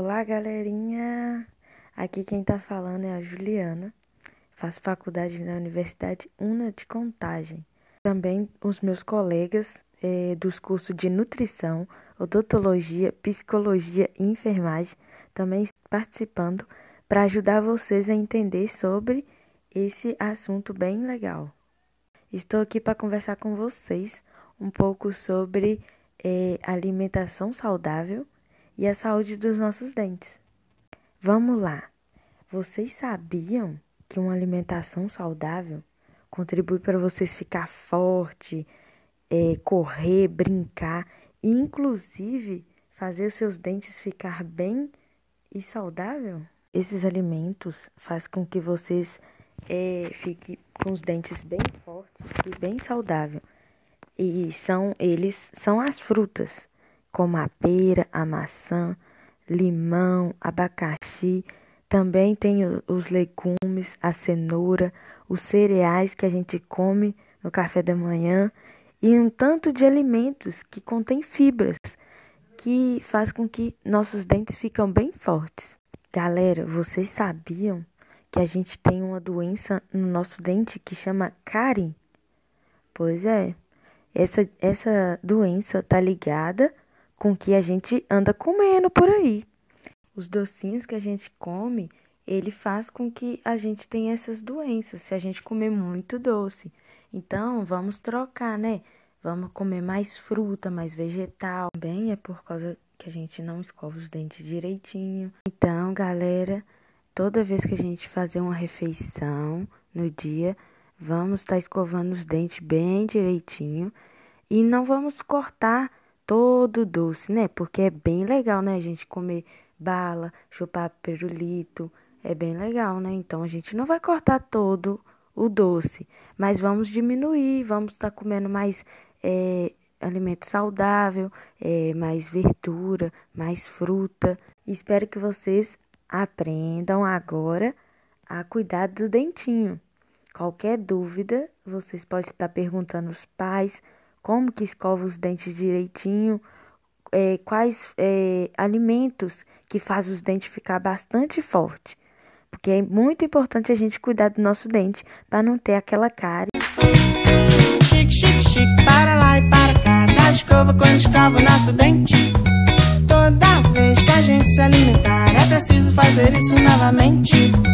Olá, galerinha! Aqui quem tá falando é a Juliana. Faço faculdade na Universidade Una de Contagem. Também os meus colegas é, dos cursos de nutrição, odontologia, psicologia e enfermagem também participando para ajudar vocês a entender sobre esse assunto bem legal. Estou aqui para conversar com vocês um pouco sobre é, alimentação saudável e a saúde dos nossos dentes. Vamos lá! Vocês sabiam que uma alimentação saudável contribui para vocês ficar forte, é, correr, brincar, e inclusive fazer os seus dentes ficar bem e saudável? Esses alimentos fazem com que vocês é, fiquem com os dentes bem fortes e bem saudáveis. E são eles são as frutas, como a pera, a maçã, limão, abacaxi. Também tem os legumes, a cenoura, os cereais que a gente come no café da manhã e um tanto de alimentos que contêm fibras, que faz com que nossos dentes ficam bem fortes. Galera, vocês sabiam que a gente tem uma doença no nosso dente que chama cárie? Pois é. Essa, essa doença tá ligada com que a gente anda comendo por aí. Os docinhos que a gente come, ele faz com que a gente tenha essas doenças, se a gente comer muito doce. Então, vamos trocar, né? Vamos comer mais fruta, mais vegetal. Bem, é por causa que a gente não escova os dentes direitinho. Então, galera, toda vez que a gente fazer uma refeição no dia, vamos estar tá escovando os dentes bem direitinho e não vamos cortar todo doce, né? Porque é bem legal, né? A gente comer bala, chupar pirulito, é bem legal, né? Então a gente não vai cortar todo o doce, mas vamos diminuir, vamos estar tá comendo mais é, alimento saudável, é, mais verdura, mais fruta. Espero que vocês aprendam agora a cuidar do dentinho. Qualquer dúvida, vocês podem estar perguntando aos pais como que escova os dentes direitinho, é, quais é, alimentos que faz os dentes ficar bastante forte. Porque é muito importante a gente cuidar do nosso dente para não ter aquela cárie. Chique, chique, chique, para lá e para cá, dá escova quando escova o nosso dente. Toda vez que a gente se alimentar, é preciso fazer isso novamente.